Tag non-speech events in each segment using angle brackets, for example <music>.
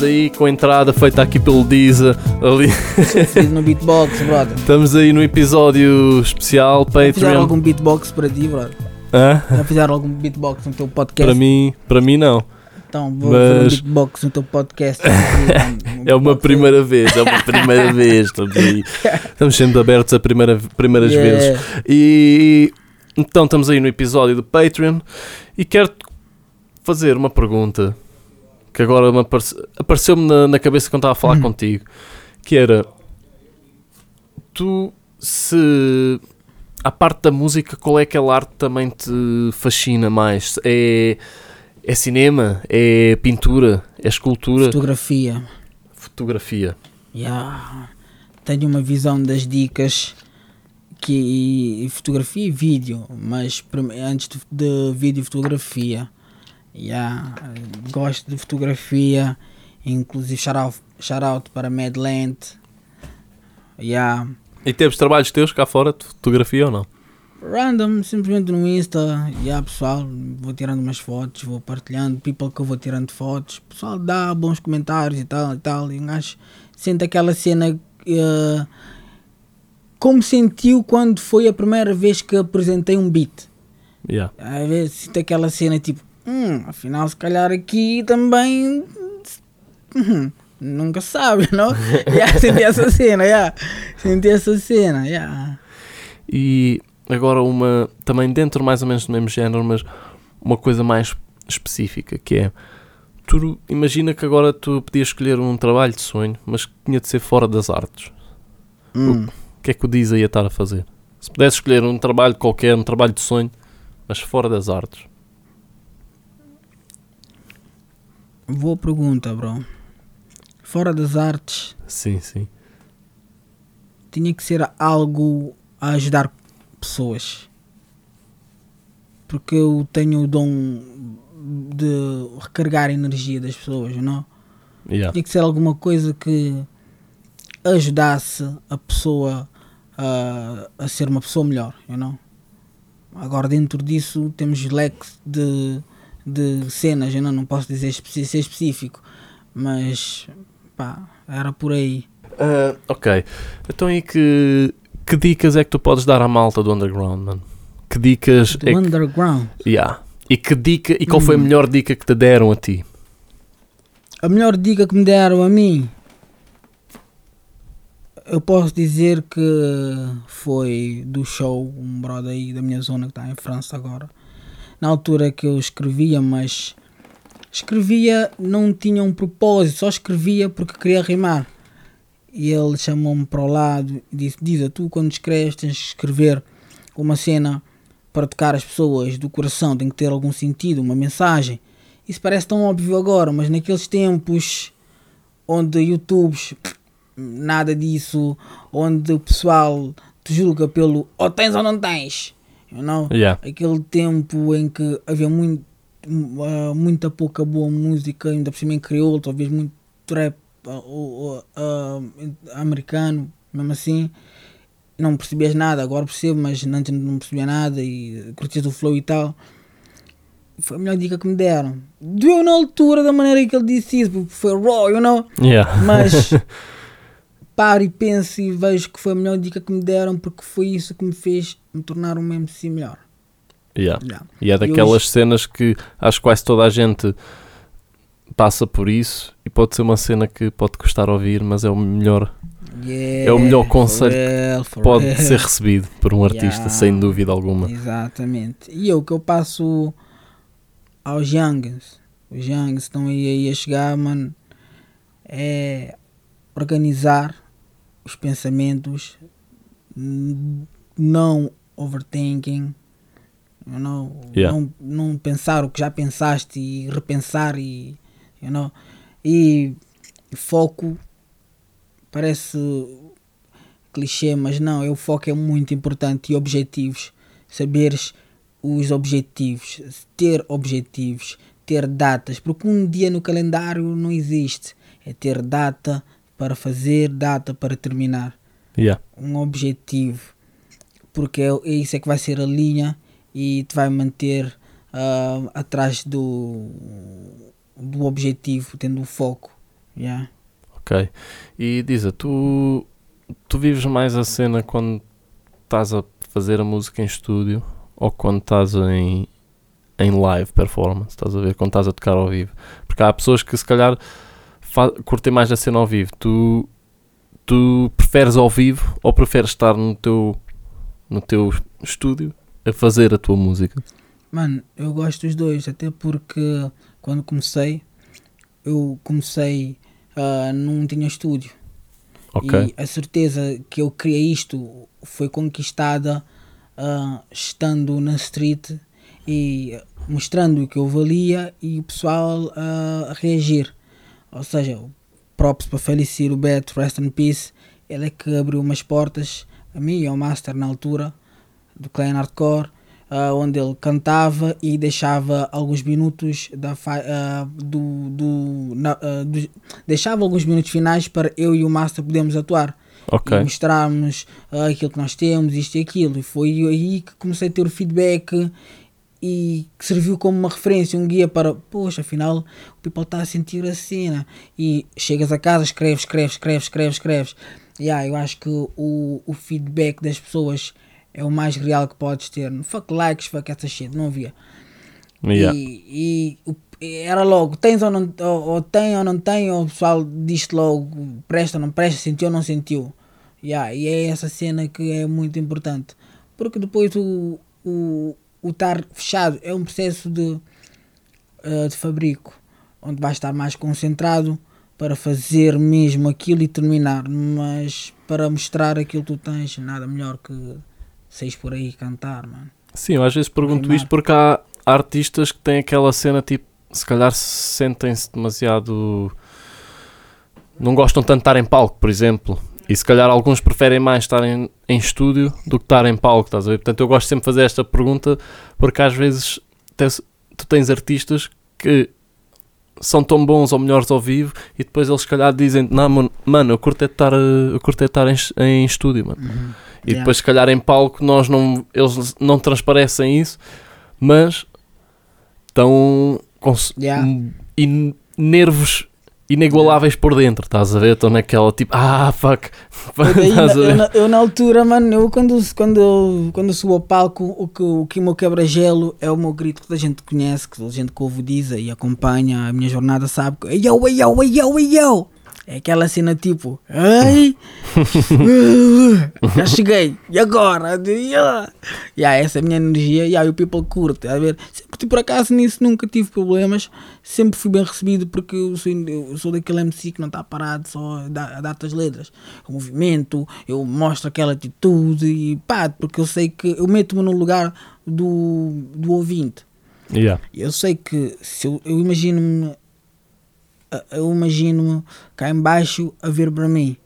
Estamos aí com a entrada feita aqui pelo Deezer. Ali. No beatbox, brother. Estamos aí no episódio especial Já fizeram Patreon. algum beatbox para ti, brother? Hã? Já fizeram algum beatbox no teu podcast? Para mim, para mim não. Então, vou fazer um Mas- beatbox no teu podcast. <laughs> É uma primeira vez, é uma primeira vez. Estamos aí. <laughs> Estamos sempre abertos a primeira, primeiras vezes. E então estamos aí no episódio do Patreon e quero fazer uma pergunta que agora me aparece- apareceu-me na, na cabeça quando estava a falar Uhum. contigo, que era tu se a parte da música, qual é aquela arte que também te fascina mais? É, é cinema? É pintura? É escultura? Fotografia. Fotografia? Yeah. Tenho uma visão das dicas que fotografia e vídeo, mas antes de, de vídeo e fotografia. Yeah. Gosto de fotografia, inclusive shout out, shout out para Madland. Yeah. E temos trabalhos teus cá fora de fotografia ou não? Random, simplesmente no Insta, yeah, pessoal, vou tirando umas fotos, vou partilhando, people que eu vou tirando fotos, pessoal dá bons comentários e tal e tal, e um gajo sente aquela cena eh, como sentiu quando foi a primeira vez que apresentei um beat. Yeah. Às vezes sinto aquela cena tipo, hum, afinal se calhar aqui também hum, nunca sabe, <laughs> não? yeah, senti essa cena, yeah. senti essa cena, yeah. E agora uma também dentro mais ou menos do mesmo género, mas uma coisa mais específica, que é tu imagina que agora tu podias escolher um trabalho de sonho, mas que tinha de ser fora das artes. Hum. O que é que o Diza ia estar a fazer? Se pudesse escolher um trabalho qualquer, um trabalho de sonho, mas fora das artes. Boa pergunta, bro. Fora das artes, Sim, sim. tinha que ser algo a ajudar pessoas. Porque eu tenho o dom de recarregar a energia das pessoas, não? Yeah. Tinha que ser alguma coisa que ajudasse a pessoa a, a ser uma pessoa melhor, you know? Agora dentro disso temos leques de, de cenas, eu não, não posso dizer ser específico, mas pá, era por aí. Ah, ok. Então aí que, que dicas é que tu podes dar à malta do underground, mano? Que dicas Do é que underground. Yeah. E que dica e qual foi a Hum. melhor dica que te deram a ti? A melhor dica que me deram a mim, eu posso dizer que foi do show, um brother aí da minha zona que está em França agora. Na altura que eu escrevia, mas escrevia, não tinha um propósito, só escrevia porque queria rimar. E ele chamou-me para o lado e disse: Diz tu, quando escreves, tens que escrever uma cena para tocar as pessoas do coração, tem que ter algum sentido, uma mensagem. Isso parece tão óbvio agora, mas naqueles tempos onde YouTubes, nada disso, onde o pessoal te julga pelo ou tens ou não tens, you know? Yeah. aquele tempo em que havia muito, ah, muita pouca boa música, ainda por cima em crioulo, talvez muito trap ah, ah, americano, mesmo assim, não percebias nada, agora percebo, mas antes não percebia nada e curtias o flow e tal. Foi a melhor dica que me deram. Doeu na altura da maneira que ele disse isso, porque foi raw, you know? Yeah. Mas <laughs> paro e penso e vejo que foi a melhor dica que me deram porque foi isso que me fez me tornar um MC melhor. yeah. Yeah. E é daquelas cenas que acho que quase toda a gente passa por isso e pode ser uma cena que pode custar ouvir, mas é o melhor, Yeah, É o melhor conselho real, for pode real. ser recebido por um artista, sem dúvida alguma. Exatamente. E eu que eu passo aos youngs, os youngs estão aí, aí a chegar, mano, é organizar os pensamentos, não overthinking, you know, Yeah. não, não pensar o que já pensaste e repensar e, you know, e foco parece clichê, mas não, o foco é muito importante e objetivos, saberes os objetivos, ter objetivos, ter datas, porque um dia no calendário não existe, é ter data para fazer, data para terminar, Yeah. um objetivo, porque é, é isso é que vai ser a linha e te vai manter ah, atrás do, do objetivo, tendo o foco. Yeah. Ok. E diz tu, tu vives mais a cena quando estás a fazer a música em estúdio ou quando estás em, em live performance? Estás a ver? Quando estás a tocar ao vivo? Porque há pessoas que se calhar curtem mais a cena ao vivo. Tu, tu preferes ao vivo ou preferes estar no teu, no teu estúdio a fazer a tua música? Mano, eu gosto dos dois, até porque quando comecei, eu comecei, uh, não tinha estúdio. Okay. E a certeza que eu criei isto foi conquistada uh, estando na street e mostrando o que eu valia e o pessoal uh, a reagir. Ou seja, props para falecer o Beto, rest in peace. Ele é que abriu umas portas a mim e ao Master na altura do Clan Hardcore uh, onde ele cantava e deixava alguns minutos da uh, do, do, na, uh, do, deixava alguns minutos finais para eu e o Master podermos atuar okay. e mostrarmos aquilo que nós temos, isto e aquilo. E foi aí que comecei a ter o feedback e que serviu como uma referência, um guia para, poxa, afinal o people está a sentir a cena. E chegas a casa, escreves, escreves, escreves, escreves, escreves. Yeah, eu acho que o, o feedback das pessoas é o mais real que podes ter. Fuck likes, fuck essa shit, não havia. Yeah. E, e, era logo, tens ou não, ou, ou, tem ou não tem, ou o pessoal diz logo, presta ou não presta, sentiu ou não sentiu. Yeah, e é essa cena que é muito importante. Porque depois o, o, o estar fechado é um processo de, uh, de fabrico, onde vais estar mais concentrado para fazer mesmo aquilo e terminar, mas para mostrar aquilo que tu tens, nada melhor que seis por aí cantar, mano. Sim, eu às vezes pergunto isto porque há artistas que têm aquela cena tipo, se calhar sentem-se demasiado. não gostam tanto de estar em palco, por exemplo. E se calhar alguns preferem mais estar em, em estúdio do que estar em palco, estás a ver? Portanto, eu gosto sempre de fazer esta pergunta porque às vezes tens, tu tens artistas que são tão bons ou melhores ao vivo e depois eles se calhar dizem não mano, eu curto é estar, eu curto é estar em, em estúdio mano. Uhum. e depois se calhar em palco nós não, eles não transparecem isso mas estão com yeah. nervos inigualáveis por dentro, estás a ver? Estou naquela tipo, ah, fuck. Daí, <laughs> eu, na, eu, na altura, mano, eu quando, quando, quando subo ao palco, o que o, que o meu quebra-gelo é o meu grito que toda a gente conhece, que toda a gente que ouve diz e acompanha a minha jornada, sabe? Yo, yo, yo, yo, yo. É aquela cena tipo, ai, já cheguei, e agora? Yeah. Yeah, essa é a minha energia, e yeah, o people curte, a ver, sempre, por acaso nisso nunca tive problemas, sempre fui bem recebido porque eu sou, eu sou daquele MC que não está parado só a dar as letras, o movimento, eu mostro aquela atitude e pá, porque eu sei que eu meto-me no lugar do, do ouvinte. Yeah. Eu sei que se eu, eu imagino-me eu imagino-me cá embaixo a ver para mim.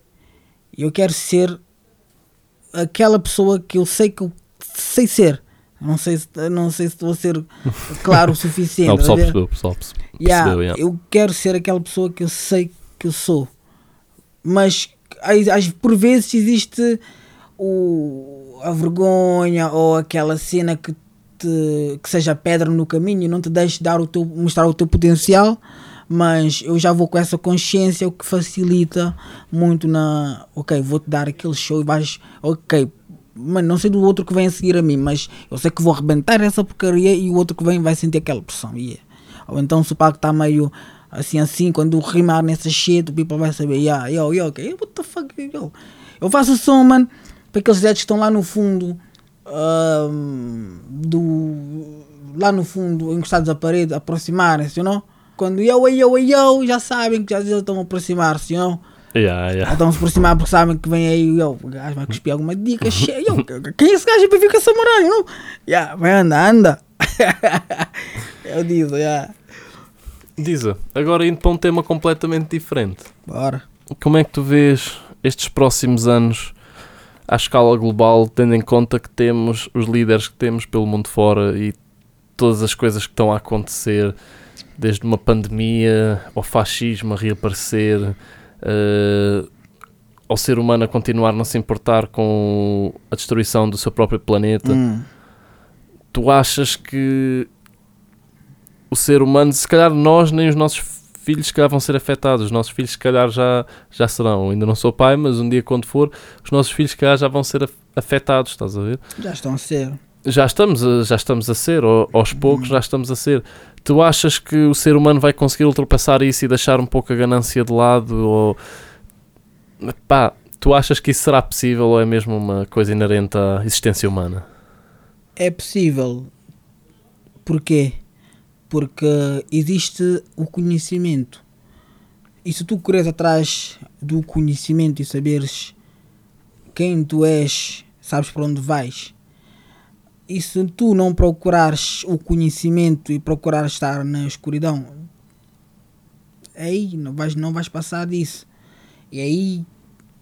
Eu quero ser aquela pessoa que eu sei que eu sei ser. Não sei se, não sei se estou a ser <laughs> claro o suficiente. não, o pessoal percebeu, pessoal percebeu. Yeah, yeah. Eu quero ser aquela pessoa que eu sei que eu sou. Mas por vezes existe o, a vergonha ou aquela cena que, te, que seja pedra no caminho e não te deixe dar o teu, mostrar o teu potencial mas eu já vou com essa consciência, o que facilita muito na. Ok, vou-te dar aquele show e vais. Ok, mas não sei do outro que vem a seguir a mim, mas eu sei que vou arrebentar essa porcaria e o outro que vem vai sentir aquela pressão. Yeah. Ou então se o palco está meio assim assim, quando rimar nessa shit, o people vai saber, yeah, yo, yo, ok, what the fuck, yo. Eu faço som, man, para aqueles dedos que estão lá no fundo um, do. lá no fundo, encostados à parede, aproximarem-se, know? Quando yo, yo, yo, já sabem que já estão a aproximar-se, não? Yeah, yeah. Estão a se aproximar porque sabem que vem aí yo, o gajo vai cuspir alguma dica. yo, quem é esse gajo para vir com essa moral, não? Yeah, vai anda, anda. <laughs> Eu digo, yeah. Diza, agora indo para um tema completamente diferente. Bora. Como é que tu vês estes próximos anos à escala global, tendo em conta que temos os líderes que temos pelo mundo fora e todas as coisas que estão a acontecer? desde uma pandemia ao fascismo a reaparecer, uh, ao ser humano a continuar a não se importar com a destruição do seu próprio planeta. Hum. Tu achas que o ser humano, se calhar nós nem os nossos filhos se calhar vão ser afetados, os nossos filhos se calhar já, já serão. Eu ainda não sou pai, mas um dia quando for, os nossos filhos se calhar já vão ser afetados, estás a ver? Já estão a ser. Já estamos a, já estamos a ser, aos poucos já estamos a ser. Tu achas que o ser humano vai conseguir ultrapassar isso e deixar um pouco a ganância de lado? Ou pá, tu achas que isso será possível ou é mesmo uma coisa inerente à existência humana? É possível. Porquê? Porque existe o conhecimento. E se tu corres atrás do conhecimento e saberes quem tu és, sabes para onde vais, e se tu não procurares o conhecimento e procurares estar na escuridão, aí não vais, não vais passar disso. E aí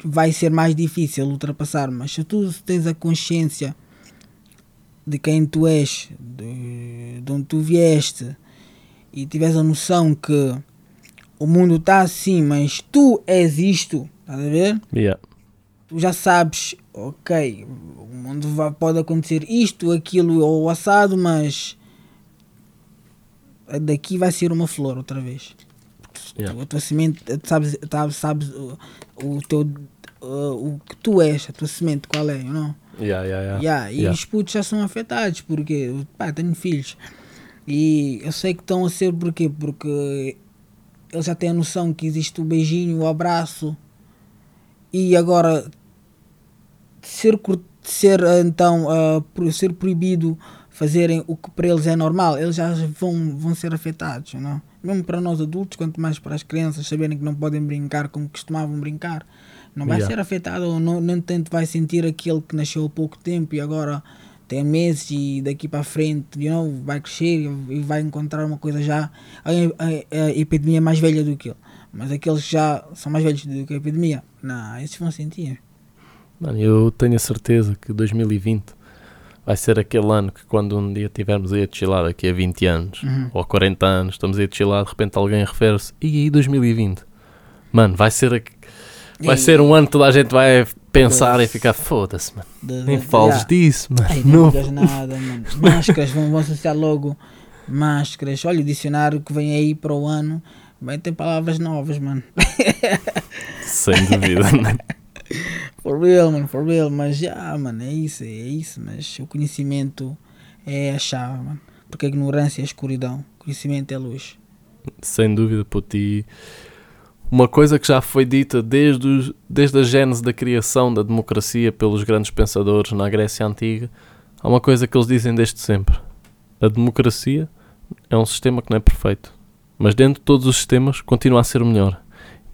vai ser mais difícil ultrapassar. Mas se tu tens a consciência de quem tu és, de, de onde tu vieste, e tiveres a noção que o mundo está assim, mas tu és isto, estás a ver? Yeah. Tu já sabes ok, o mundo vai, pode acontecer isto, aquilo ou assado, mas daqui vai ser uma flor outra vez. Yeah. A tua semente, sabes, sabes, sabes o, o teu o que tu és, a tua semente, qual é, não? Yeah, yeah, yeah. Yeah, e yeah. os putos já são afetados, porque pá, tenho filhos. E eu sei que estão a ser porquê? Porque eles já têm a noção que existe o beijinho, o abraço. E agora ser, ser então uh, ser proibido fazerem o que para eles é normal, eles já vão, vão ser afetados, não? Mesmo para nós adultos, quanto mais para as crianças saberem que não podem brincar como costumavam brincar, não vai yeah. ser afetado ou não, nem tanto vai sentir aquele que nasceu há pouco tempo e agora tem meses e daqui para frente you know, vai crescer e vai encontrar uma coisa já a, a, a epidemia mais velha do que ele. Mas aqueles que já são mais velhos do que a epidemia, não, esses vão sentir. Mano, eu tenho a certeza que 2020 vai ser aquele ano que quando um dia tivermos aí a chilar daqui a 20 anos uhum. ou 40 anos, estamos aí a chilar, de repente alguém refere-se, e aí 2020? Mano, vai ser a, vai e... ser um ano que toda a gente vai pensar e ficar foda-se, mano. De, Nem fales disso, mano. Ai, não digas nada, mano. <laughs> Máscaras, vão, vão associar logo máscaras. Olha o dicionário que vem aí para o ano. Vai ter palavras novas, mano. Sem dúvida, <laughs> mano. For real, mano, for real. Mas já, yeah, mano, é isso, é isso. Mas o conhecimento é a chave, mano. Porque a ignorância é a escuridão. O conhecimento é luz. Sem dúvida, puto. E uma coisa que já foi dita desde, os, desde a gênese da criação da democracia pelos grandes pensadores na Grécia Antiga, há uma coisa que eles dizem desde sempre. A democracia é um sistema que não é perfeito. Mas dentro de todos os sistemas continua a ser melhor.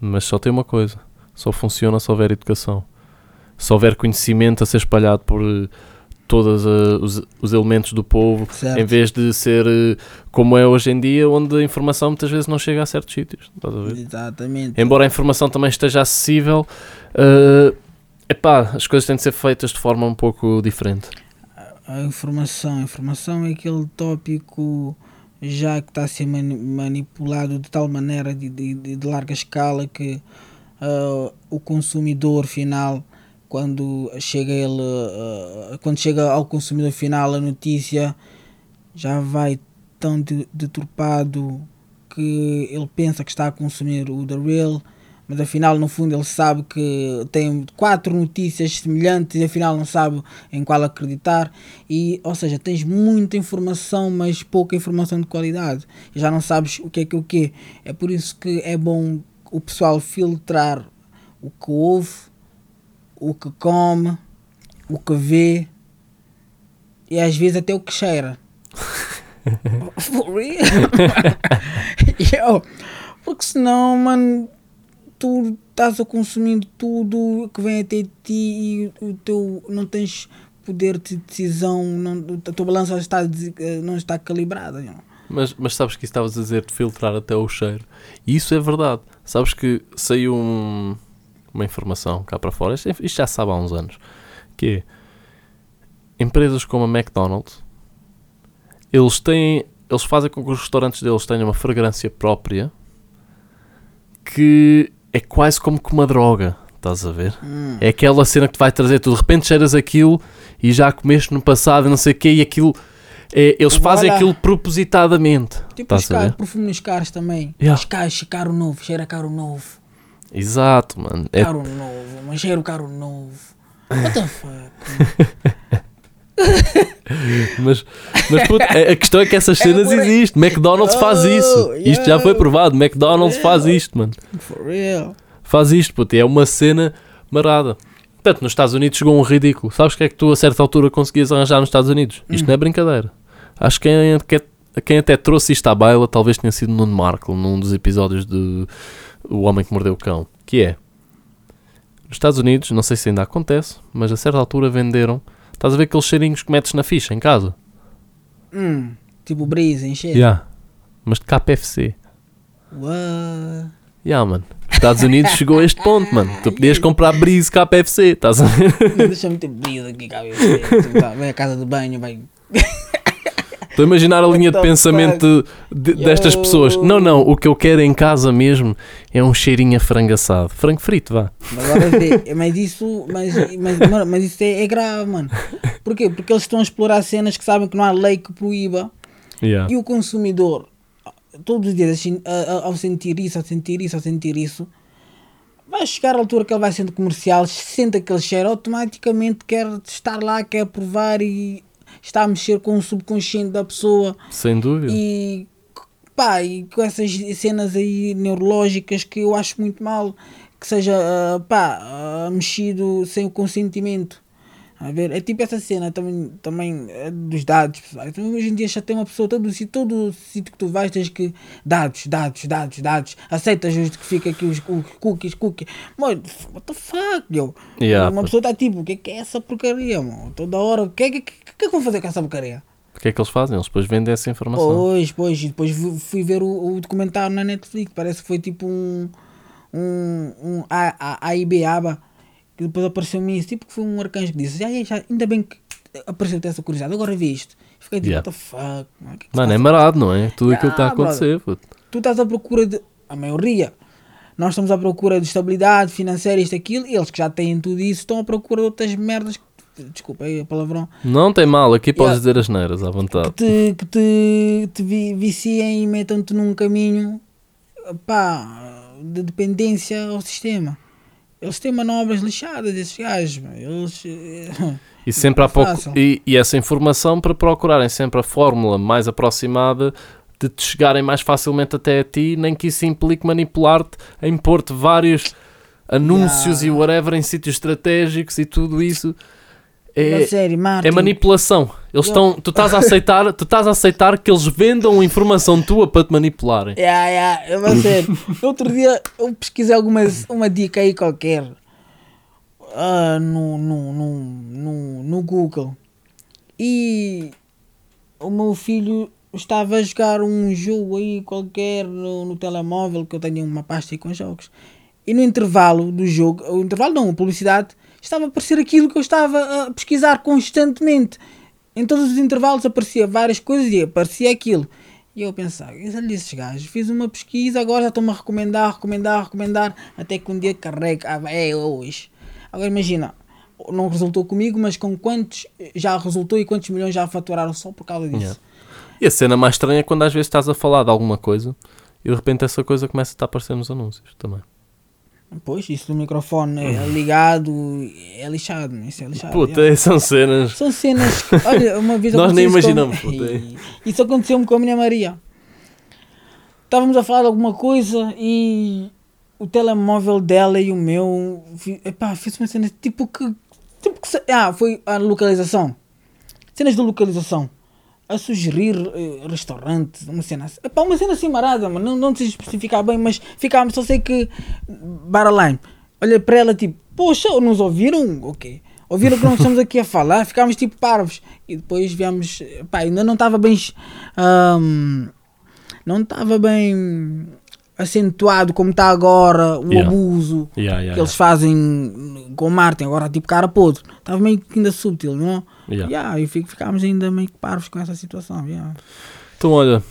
Mas só tem uma coisa só funciona se houver educação. Se houver conhecimento a ser espalhado por eh, todos uh, os, os, elementos do povo, certo. em vez de ser uh, como é hoje em dia, onde a informação muitas vezes não chega a certos sítios. Exatamente. Embora a informação também esteja acessível, uh, epá, as coisas têm de ser feitas de forma um pouco diferente. A informação, a informação é aquele tópico já que está a ser manipulado de tal maneira de, de, de larga escala que uh, o consumidor final quando chega ele uh, quando chega ao consumidor final a notícia já vai tão deturpado que ele pensa que está a consumir o The Real mas afinal no fundo ele sabe que tem quatro notícias semelhantes e afinal não sabe em qual acreditar. E ou seja tens muita informação mas pouca informação de qualidade. E já não sabes o que é que o que é por isso que é bom o pessoal filtrar o que ouve, o que come, o que vê e às vezes até o que cheira. <laughs> For real? <laughs> Yo, porque senão, mano, tu estás a consumir tudo que vem até ti e o teu não tens poder de decisão, não, a tua balança está, não está calibrada. Know? Mas, mas sabes que estavas a dizer de filtrar até o cheiro. E isso é verdade. Sabes que saiu um, uma informação cá para fora, isto, isto já sabe há uns anos, que é, empresas como a McDonald's, eles têm, eles fazem com que os restaurantes deles tenham uma fragrância própria que é quase como que uma droga, estás a ver? Hum. É aquela cena que te vai trazer, tu de repente cheiras aquilo e já comeste no passado não sei o quê e aquilo É, eles Vai fazem aquilo propositadamente. Tipo os carros, perfume nos carros também. Yeah. Os carros, carro novo, cheira carro novo. Exato, mano. É, Carro novo, mas cheiro carro novo. What the fuck? <laughs> mas, mas puto, a a questão é que essas É, cenas aí. existem. McDonald's faz Oh, isso. Isto já foi provado. McDonald's faz isto, mano. For real. Faz isto, puto. É uma cena marada. Portanto, nos Estados Unidos chegou um ridículo. Sabes o que é que tu a certa altura conseguias arranjar nos Estados Unidos? Isto Hum. não é brincadeira. Acho que quem, que- quem até trouxe isto à baila talvez tenha sido Nuno Markle num dos episódios de O Homem que Mordeu o Cão. Que é, nos Estados Unidos, não sei se ainda acontece, mas a certa altura venderam, estás a ver aqueles cheirinhos que metes na ficha em casa? Hum, tipo brisa, encher. Yeah. Mas de KFC. What? Yeah, mano. Estados Unidos chegou a este ponto, mano. Tu podias <laughs> comprar Breeze KFC, estás a ver? Deixa-me ter brisa aqui, cabeça. Tipo, tá, Vai à casa de banho, vai. Estou a imaginar a linha de pensamento de- destas pessoas. Não, não, o que eu quero em casa mesmo é um cheirinho a frango assado. Frango frito, vá. Vê, mas isso, mas, mas, mano, mas isso é, é grave, mano. Porquê? Porque eles estão a explorar cenas que sabem que não há lei que proíba Yeah. e o consumidor, todos os dias, assim, ao sentir isso, ao sentir isso, ao sentir isso, vai chegar à altura que ele vai sendo comercial, sente aquele cheiro, automaticamente quer estar lá, quer provar e está a mexer com o subconsciente da pessoa Sem dúvida. e pá, e com essas cenas aí neurológicas que eu acho muito mal que seja ah, pá, ah, mexido sem o consentimento. A ver, é tipo essa cena também, também é dos dados. pessoal. Então, hoje em dia já tem uma pessoa, todo, todo sítio que tu vais, tens que dados, dados, dados, dados. Aceitas justifica aqui os cookies, cookies. Mano, what the fuck, yo? Yeah, uma pessoa está tipo, o que é que é essa porcaria, mano? Toda hora, o que é que, que, que é que vão fazer com essa porcaria? O que é que eles fazem? Eles depois vendem essa informação. Pois, pois, e depois fu- fui ver o, o documentário na Netflix, parece que foi tipo um, um, um A, A, A I B ABA, que depois apareceu-me isso, tipo que foi um arcanjo que disse, já, já, ainda bem que apareceu essa curiosidade, agora vi isto. Fiquei tipo, Yeah. what the fuck, mano, o que é que Mano, é marado, não é? Tudo aquilo que está a Ah, brother. acontecer, puto. Tu estás à procura de, a maioria, nós estamos à procura de estabilidade financeira, isto, aquilo, e eles que já têm tudo isso estão à procura de outras merdas, que- desculpa aí a palavrão, Não tem mal, aqui podes Yeah. dizer as neiras à vontade. te, que te, te vi- viciem e metam-te num caminho pá, de dependência ao sistema. Eles têm manobras lixadas, esses gajos. Eles. eh, <laughs> E, sempre há pouco, e, e essa informação para procurarem sempre a fórmula mais aproximada de te chegarem mais facilmente até a ti, nem que isso implique manipular-te, a impor-te vários anúncios Yeah. e whatever em sítios estratégicos e tudo isso. É, é manipulação. Eles Eu- estão, tu estás a aceitar, tu estás a aceitar que eles vendam informação tua para te manipularem. Yeah, yeah, é uma série. <laughs> Outro dia eu pesquisei algumas, uma dica aí qualquer. Ah, no, no, no, no, no Google. E o meu filho estava a jogar um jogo aí qualquer no, no telemóvel que eu tenho uma pasta aí com jogos. E no intervalo do jogo, o intervalo não, a publicidade estava a aparecer aquilo que eu estava a pesquisar constantemente em todos os intervalos aparecia várias coisas e aparecia aquilo e eu pensava, olha esses gajos, fiz uma pesquisa, agora já estão-me a recomendar, recomendar, recomendar, até que um dia carrega, ah, é hoje. Agora imagina, não resultou comigo, mas com quantos já resultou e quantos milhões já faturaram só por causa disso. Yeah. E a cena mais estranha é quando às vezes estás a falar de alguma coisa e de repente essa coisa começa a aparecer nos anúncios também. Pois, isso do microfone é ligado, é lixado, isso é lixado. Puta, yeah. são cenas. São cenas que, <laughs> olha, uma vez Nós nem imaginamos, com- puta. Ei, <laughs> Isso aconteceu-me com a minha Maria. Estávamos a falar de alguma coisa e o telemóvel dela e o meu, epá, fiz uma cena tipo que, tipo que, ah, foi a localização. Cenas de localização. A sugerir eh, restaurantes, uma cena assim. Epá, uma cena assim marada, mano. Não, não sei especificar bem, mas ficámos, só sei que Baraline. Olha para ela tipo, poxa, nos ouviram? Ok. Ouviram que nós <laughs> estamos aqui a falar? Ficámos tipo parvos. E depois viemos, pá, ainda não estava bem. ahm, não estava bem acentuado como está agora o Yeah. abuso Yeah, yeah, que eles fazem com o Martin, agora tipo cara podre. Estava meio que ainda subtil, não? Yeah. Yeah, e ficámos ainda meio que parvos com essa situação. Yeah. Então, olha,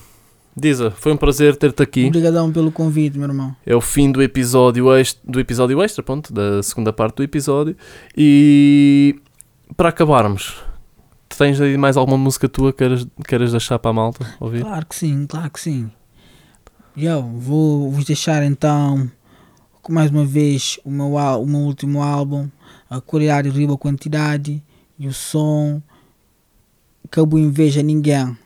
Diza, foi um prazer ter-te aqui. Obrigadão pelo convite, meu irmão. É o fim do episódio extra, do episódio extra, ponto, da segunda parte do episódio. E para acabarmos, tens aí mais alguma música tua que queiras, queiras deixar para a malta ouvir? Claro que sim, claro que sim. Eu vou vos deixar então mais uma vez o meu, o meu último álbum, a Qualidade Riba Quantidade e o som Acabou Inveja Ninguém.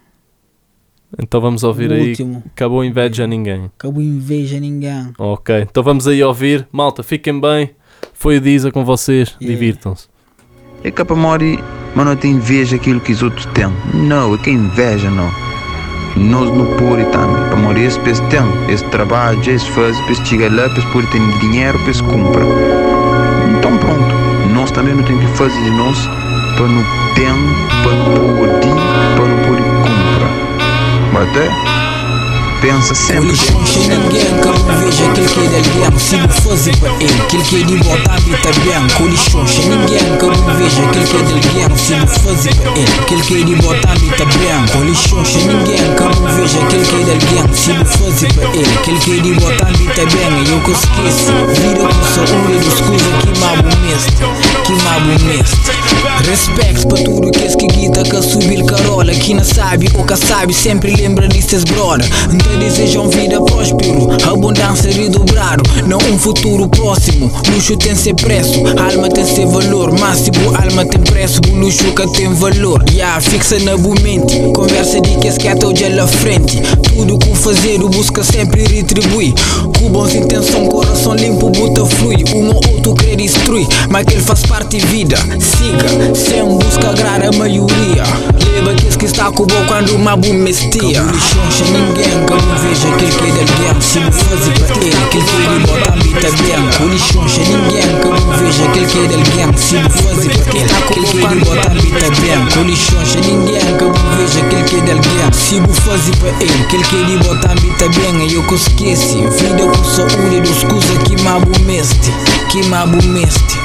Então vamos ouvir o aí. último, Acabou inveja a ninguém. Acabou Inveja Ninguém. Ok, então vamos aí ouvir. Malta, fiquem bem. Foi o Diza com vocês. Yeah. Divirtam-se. É que para Mori, mas não tem inveja aquilo que os outros têm. Não, é que inveja não. Nós não puri também. Para Mori, esse pes tem, esse trabalho, esse faz, pes chega lá, pes puri tem dinheiro, pes compra. Então pronto, nós também não temos que fazer de nós para não ter, para não poder, para não poder comprar. Mas até, pensa sempre. Lixões sem ninguém que não veja aquele que é de alguém Se não fazer para ele, aquele que é de botar habita bem Com lixões sem ninguém que não veja aquele que é de alguém Se não fazer para ele, aquele que é de botar habita bem Com lixões sem ninguém que não veja aquele que é de alguém Se não fazer para ele, aquele que sabe ou que sabe sempre lembra destes brother. Então desejam vida próspero, abundância redobrado Não um futuro próximo, luxo tem seu preço. Alma tem seu valor, máximo alma tem preço. O luxo que tem valor, yeah, fixa na mente. Conversa de que esquenta o dia à frente. Tudo com fazer, o busca sempre retribui Com boas intenções, coração limpo, buta flui. Um ou outro quer destruir, mas que ele faz parte vida. Siga, sem busca agradar a maioria. Leva que que está com o bom quando uma boa mestia Lixões ninguém que não veja aquele que é de alguém Se me fazer para ter, aquele que ele bota habita bem. Com lixões ninguém que não veja aquele que é de alguém Se me fazer para ter, aquele que ele bota habita bem Com lixões ninguém que não veja aquele que é de alguém Se me fazer para ele, aquele que ele bota habita bem E eu que esqueci, vida com saúde dos coisas que me abomeste Que me abomeste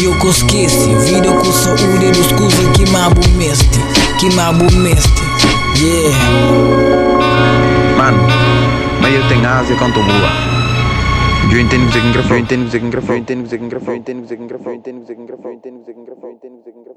eu que esqueci, vida com saúde dos coisas que me abomeste, que me abomeste. Yeah. Mano, eu tenho asa quanto boa. Eu entendo que você grafou, eu entendo que você grafou, eu entendo que você grafou, eu entendo que